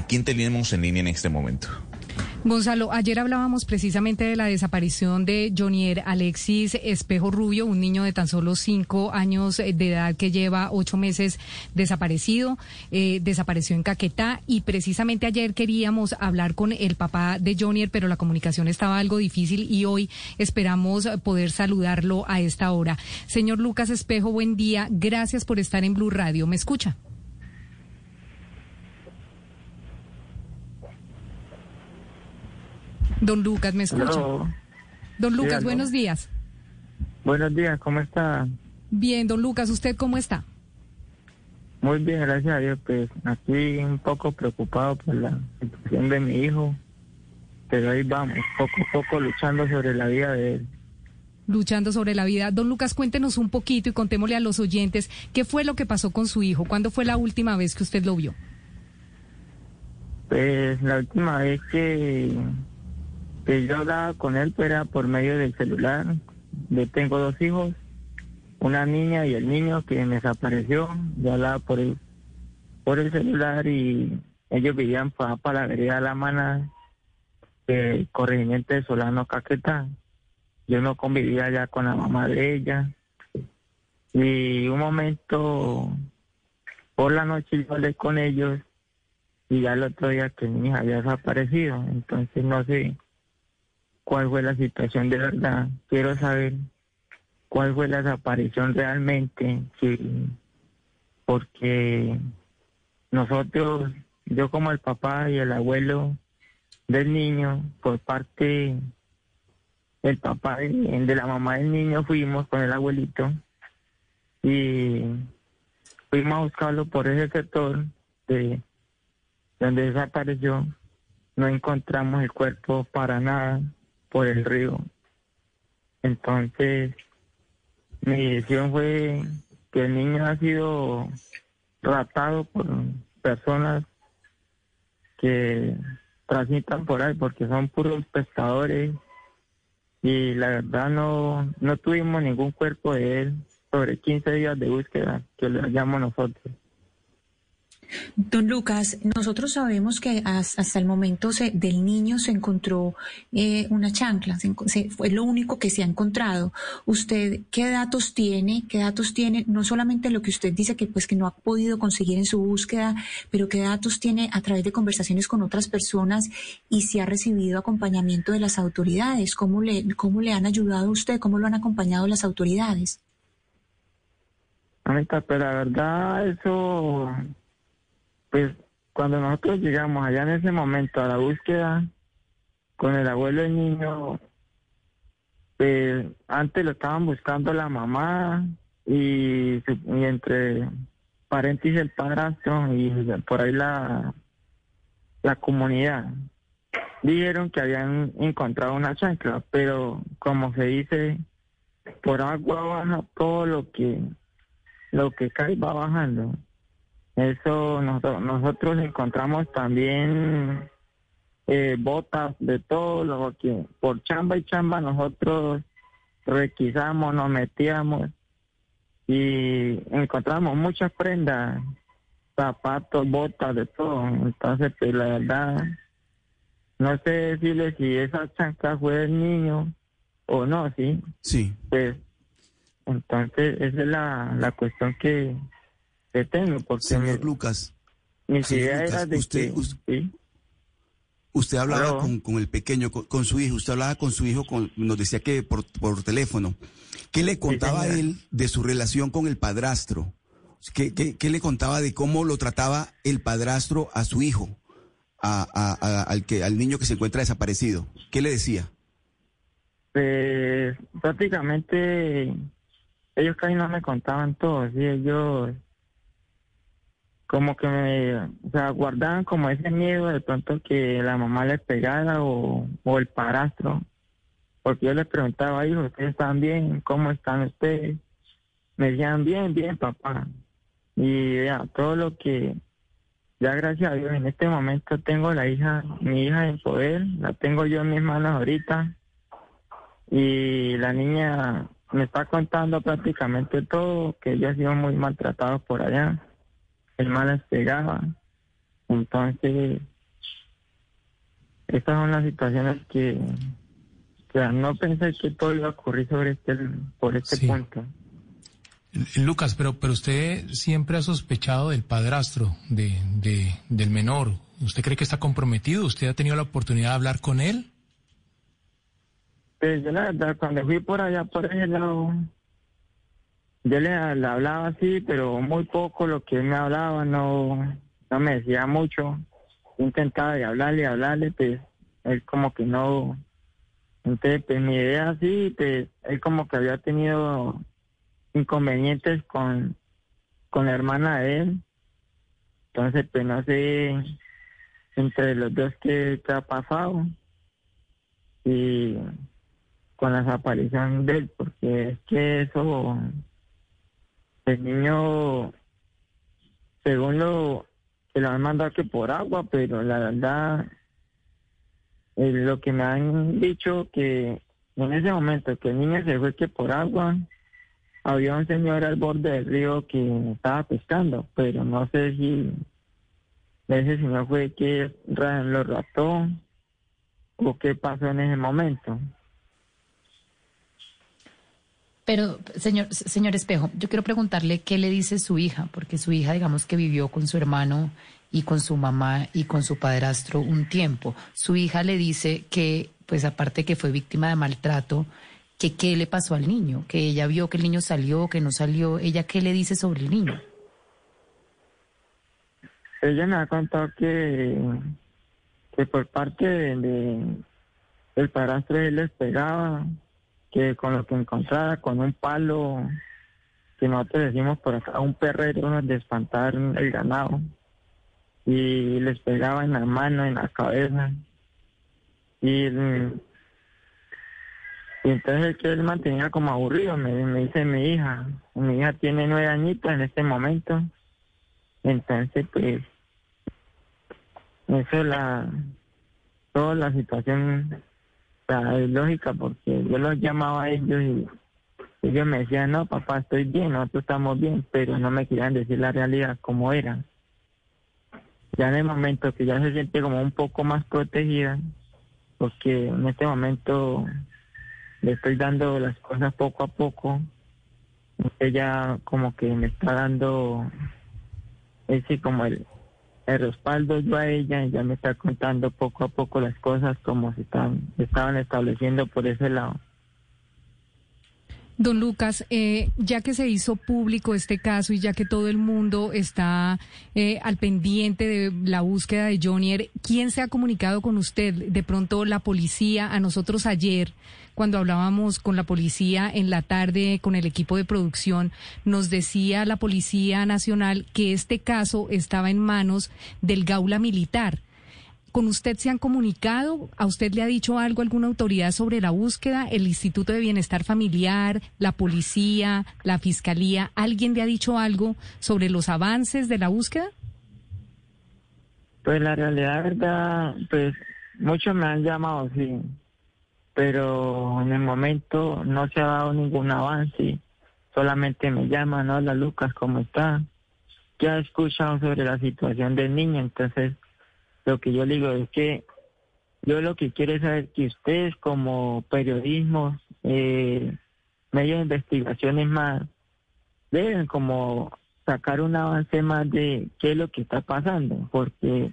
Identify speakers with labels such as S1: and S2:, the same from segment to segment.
S1: ¿A quién tenemos en línea en este momento?
S2: Gonzalo, ayer hablábamos precisamente de la desaparición de Jonier Alexis Espejo Rubio, un niño de tan solo cinco años de edad que lleva ocho meses desaparecido, eh, desapareció en Caquetá y precisamente ayer queríamos hablar con el papá de Jonier, pero la comunicación estaba algo difícil y hoy esperamos poder saludarlo a esta hora. Señor Lucas Espejo, buen día. Gracias por estar en Blue Radio. ¿Me escucha? Don Lucas, ¿me escucha? Don Lucas, buenos días.
S3: Buenos días, ¿cómo está?
S2: Bien, don Lucas, ¿usted cómo está?
S3: Muy bien, gracias a Dios. Pues aquí un poco preocupado por la situación de mi hijo, pero ahí vamos, poco a poco luchando sobre la vida de él.
S2: Luchando sobre la vida. Don Lucas, cuéntenos un poquito y contémosle a los oyentes qué fue lo que pasó con su hijo. ¿Cuándo fue la última vez que usted lo vio?
S3: Pues la última vez que que yo hablaba con él pues, era por medio del celular. Yo tengo dos hijos, una niña y el niño que me desapareció. Yo hablaba por el, por el celular y ellos vivían para, para la vereda La Mana, el corregimiento de Solano Caquetá. Yo no convivía ya con la mamá de ella. Y un momento, por la noche yo hablé con ellos y ya el otro día que mi hija había desaparecido. Entonces no sé cuál fue la situación de verdad. Quiero saber cuál fue la desaparición realmente, sí, porque nosotros, yo como el papá y el abuelo del niño, por parte del papá de, la mamá del niño, fuimos con el abuelito y fuimos a buscarlo por ese sector de donde desapareció. No encontramos el cuerpo para nada por el río. Entonces, mi decisión fue que el niño ha sido tratado por personas que transitan por ahí porque son puros pescadores y la verdad no, no tuvimos ningún cuerpo de él sobre 15 días de búsqueda que le llamamos nosotros.
S4: Don Lucas, nosotros sabemos que hasta el momento del niño se encontró eh, una chancla, fue lo único que se ha encontrado. ¿Usted qué datos tiene? ¿Qué datos tiene? No solamente lo que usted dice que pues que no ha podido conseguir en su búsqueda, pero qué datos tiene a través de conversaciones con otras personas y si ha recibido acompañamiento de las autoridades. ¿Cómo le, cómo le han ayudado a usted? ¿Cómo lo han acompañado las autoridades?
S3: Anita, pero la verdad eso pues cuando nosotros llegamos allá en ese momento a la búsqueda con el abuelo del niño, pues antes lo estaban buscando la mamá y, entre paréntesis el padrastro y por ahí la, la comunidad. Dijeron que habían encontrado una chancla, pero como se dice, por agua baja todo lo que lo que cae va bajando. Eso nosotros, nosotros encontramos también eh, botas de todo lo que por chamba y chamba nosotros requisamos, nos metíamos y encontramos muchas prendas, zapatos, botas, de todo. Entonces, pues la verdad, no sé decirle si esa chanca fue del niño o no, ¿sí?
S1: Sí.
S3: Pues, entonces, esa es la, la cuestión que, porque
S1: señor Lucas, usted, usted, hablaba con, el pequeño, con, su hijo, usted hablaba con su hijo, con, nos decía que por, por teléfono. ¿Qué le contaba él de su relación con el padrastro? ¿Qué, ¿Qué, le contaba de cómo lo trataba el padrastro a su hijo, a, al, que, al niño que se encuentra desaparecido? ¿Qué le decía?
S3: Pues prácticamente ellos casi no me contaban todo, ¿sí? ellos como que me, o sea, guardaban como ese miedo de pronto que la mamá les pegara o, o el parastro. Porque yo les preguntaba, hijo, ¿ustedes están bien? ¿Cómo están ustedes? Me decían, bien, bien, papá. Y ya, todo lo que, ya gracias a Dios, en este momento tengo la hija, mi hija en poder, la tengo yo en mis manos ahorita. Y la niña me está contando prácticamente todo, que ella ha sido muy maltratada por allá el mal las pegaba. Entonces, estas son las situaciones que, no pensé que todo iba a ocurrir sobre este, por este punto.
S5: Lucas, pero, pero usted siempre ha sospechado del padrastro de, de, del menor. ¿Usted cree que está comprometido? ¿Usted ha tenido la oportunidad de hablar con él?
S3: Pues yo la verdad, cuando fui por allá, por ese lado, yo le, hablaba así, pero muy poco lo que él me hablaba, no, no me decía mucho. Intentaba de hablarle, hablarle, pues él como que no. Entonces, pues mi idea así, pues él como que había tenido inconvenientes con, con la hermana de él. Entonces, pues no sé entre los dos qué, qué ha pasado. Y con la desaparición de él, porque es que eso, el niño, según lo que lo han mandado que por agua, pero la verdad, lo que me han dicho que en ese momento que el niño se fue que por agua, había un señor al borde del río que estaba pescando, pero no sé si ese señor fue que lo rató o qué pasó en ese momento.
S2: Pero, señor, señor Espejo, yo quiero preguntarle qué le dice su hija, porque su hija, digamos que vivió con su hermano y con su mamá y con su padrastro un tiempo. Su hija le dice que, pues aparte que fue víctima de maltrato, que qué le pasó al niño, que ella vio que el niño salió, que no salió. ¿Ella qué le dice sobre el niño?
S3: Ella me ha contado que, por parte de, del padrastro él les pegaba, que con lo que encontrara, con un palo, que nosotros decimos por acá, un perrero de espantar el ganado. Y les pegaba en la mano, en la cabeza. Y, entonces que él mantenía como aburrido, me, me dice mi hija. Mi hija tiene nueve añitos en este momento. Entonces, pues, eso es la, toda la situación es lógica porque yo los llamaba a ellos y ellos me decían, no, papá, estoy bien, nosotros estamos bien, pero no me querían decir la realidad como era. Ya en el momento que ya se siente como un poco más protegida, porque en este momento le estoy dando las cosas poco a poco, ella como que me está dando ese como el, el respaldo yo a ella y ya me está contando poco a poco las cosas como se están, estaban estableciendo por ese lado.
S2: Don Lucas, eh, ya que se hizo público este caso y ya que todo el mundo está eh, al pendiente de la búsqueda de Jonier, ¿quién se ha comunicado con usted? De pronto la policía, a nosotros ayer, cuando hablábamos con la policía en la tarde con el equipo de producción, nos decía la Policía Nacional que este caso estaba en manos del Gaula Militar. ¿Con usted se han comunicado? ¿A usted le ha dicho algo alguna autoridad sobre la búsqueda? ¿El Instituto de Bienestar Familiar, la policía, la fiscalía? ¿Alguien le ha dicho algo sobre los avances de la búsqueda?
S3: Pues la realidad, verdad, pues muchos me han llamado, sí, pero en el momento no se ha dado ningún avance. Solamente me llaman, hola Lucas, ¿cómo está? Ya he escuchado sobre la situación del niño, entonces lo que yo digo es que yo lo que quiero es saber que ustedes como periodismo, eh, medios de investigaciones más, deben como sacar un avance más de qué es lo que está pasando, porque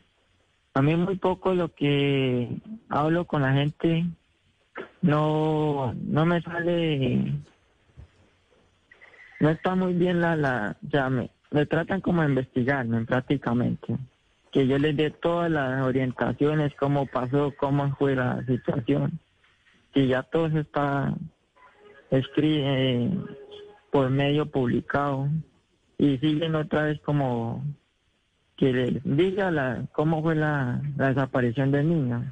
S3: a mí muy poco lo que hablo con la gente no no me sale no está muy bien la la ya me, me tratan como a investigarme prácticamente que yo les dé todas las orientaciones, cómo pasó, cómo fue la situación. Y ya todo eso está escrito eh, por medio publicado y siguen otra vez como que les diga la, cómo fue la, la desaparición del niño.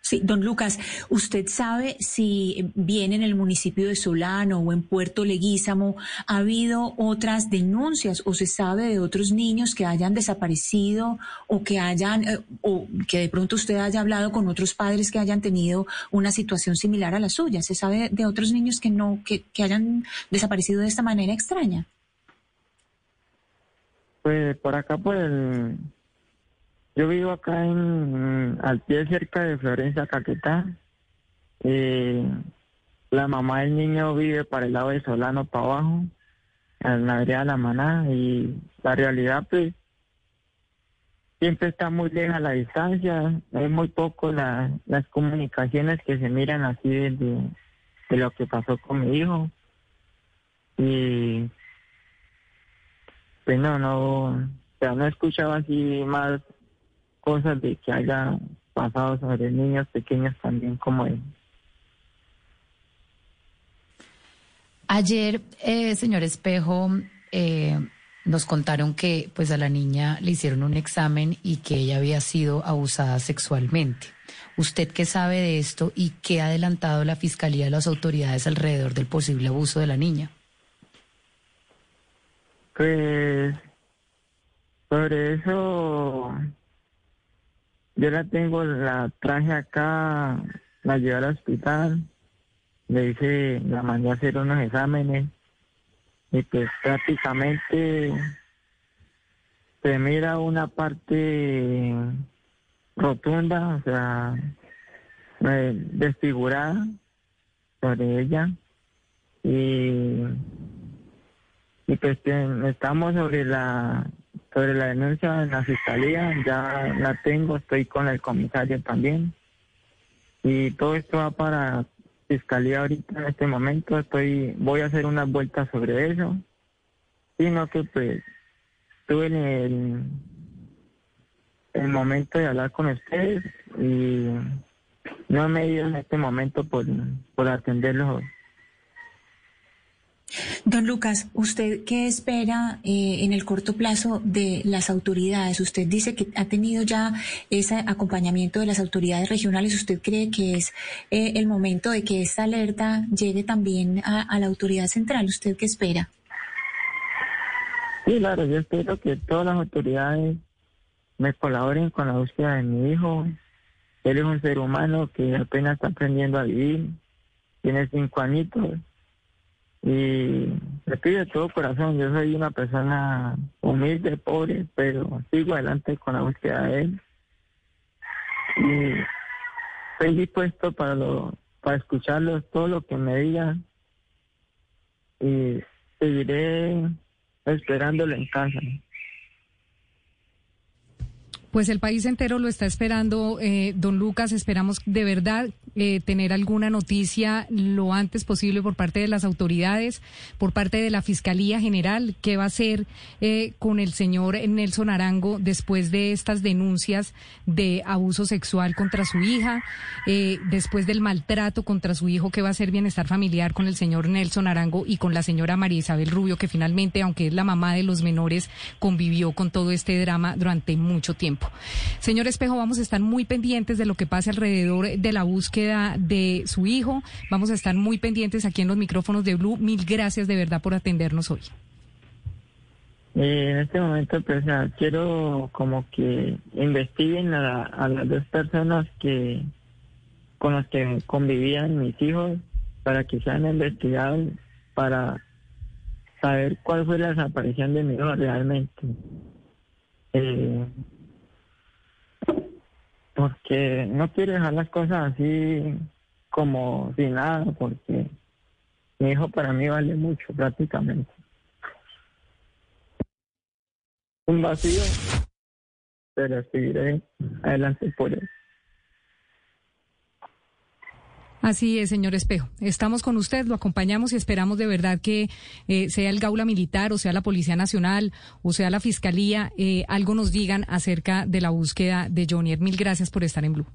S4: Sí, don Lucas, ¿usted sabe si bien en el municipio de Solano o en Puerto Leguízamo ha habido otras denuncias o se sabe de otros niños que hayan desaparecido o que hayan, eh, o que de pronto usted haya hablado con otros padres que hayan tenido una situación similar a la suya? ¿Se sabe de otros niños que no, que, que hayan desaparecido de esta manera extraña?
S3: Pues por acá, por el yo vivo acá en al pie cerca de Florencia Caquetá. Eh, la mamá del niño vive para el lado de Solano para abajo, en la área de la maná y la realidad pues siempre está muy lejos la distancia, hay muy poco las comunicaciones que se miran así de, lo que pasó con mi hijo. Y pues no, no, ya no he escuchado así más cosas de que haya pasado sobre niños pequeños también como él.
S2: Ayer, eh, señor Espejo, eh, nos contaron que pues a la niña le hicieron un examen y que ella había sido abusada sexualmente. ¿Usted qué sabe de esto y qué ha adelantado la Fiscalía de las autoridades alrededor del posible abuso de la niña?
S3: Pues sobre eso yo la tengo, la traje acá, la llevé al hospital, le hice, la mandé a hacer unos exámenes. Y pues prácticamente se mira una parte rotunda, o sea, eh, desfigurada sobre ella. Y, y pues estamos sobre la sobre la denuncia en la fiscalía, ya la tengo, estoy con el comisario también. Y todo esto va para fiscalía ahorita en este momento estoy voy a hacer unas vueltas sobre eso sino que pues estuve en el, el momento de hablar con ustedes y no me ido en este momento por, por atenderlos
S4: Don Lucas, ¿usted qué espera eh, en el corto plazo de las autoridades? Usted dice que ha tenido ya ese acompañamiento de las autoridades regionales. ¿Usted cree que es eh, el momento de que esta alerta llegue también a, la autoridad central? ¿Usted qué espera?
S3: Sí, claro, yo espero que todas las autoridades me colaboren con la búsqueda de mi hijo. Él es un ser humano que apenas está aprendiendo a vivir, tiene cinco añitos y le pido de todo corazón, yo soy una persona humilde, pobre, pero sigo adelante con la búsqueda de él. Y estoy dispuesto para lo, para escucharlo todo lo que me digan y seguiré esperándolo en casa.
S2: Pues el país entero lo está esperando, eh, don Lucas. Esperamos de verdad eh, tener alguna noticia lo antes posible por parte de las autoridades, por parte de la Fiscalía General. ¿Qué va a hacer eh, con el señor Nelson Arango después de estas denuncias de abuso sexual contra su hija, después del maltrato contra su hijo? ¿Qué va a hacer bienestar familiar con el señor Nelson Arango y con la señora María Isabel Rubio, que finalmente, aunque es la mamá de los menores, convivió con todo este drama durante mucho tiempo? Señor Espejo, vamos a estar muy pendientes de lo que pase alrededor de la búsqueda de su hijo. Vamos a estar muy pendientes aquí en los micrófonos de Blue. Mil gracias de verdad por atendernos hoy.
S3: Eh, en este momento, pues, quiero como que investiguen a, las dos personas que con las que convivían mis hijos para que sean investigados para saber cuál fue la desaparición de mi hijo realmente. Eh, porque no quiero dejar las cosas así como sin nada, porque mi hijo para mí vale mucho prácticamente. Un vacío, pero seguiré adelante por él.
S2: Así es, señor Espejo. Estamos con usted, lo acompañamos y esperamos de verdad que eh, sea el Gaula Militar o sea la Policía Nacional o sea la Fiscalía, eh, algo nos digan acerca de la búsqueda de Johnny. Mil gracias por estar en Blue.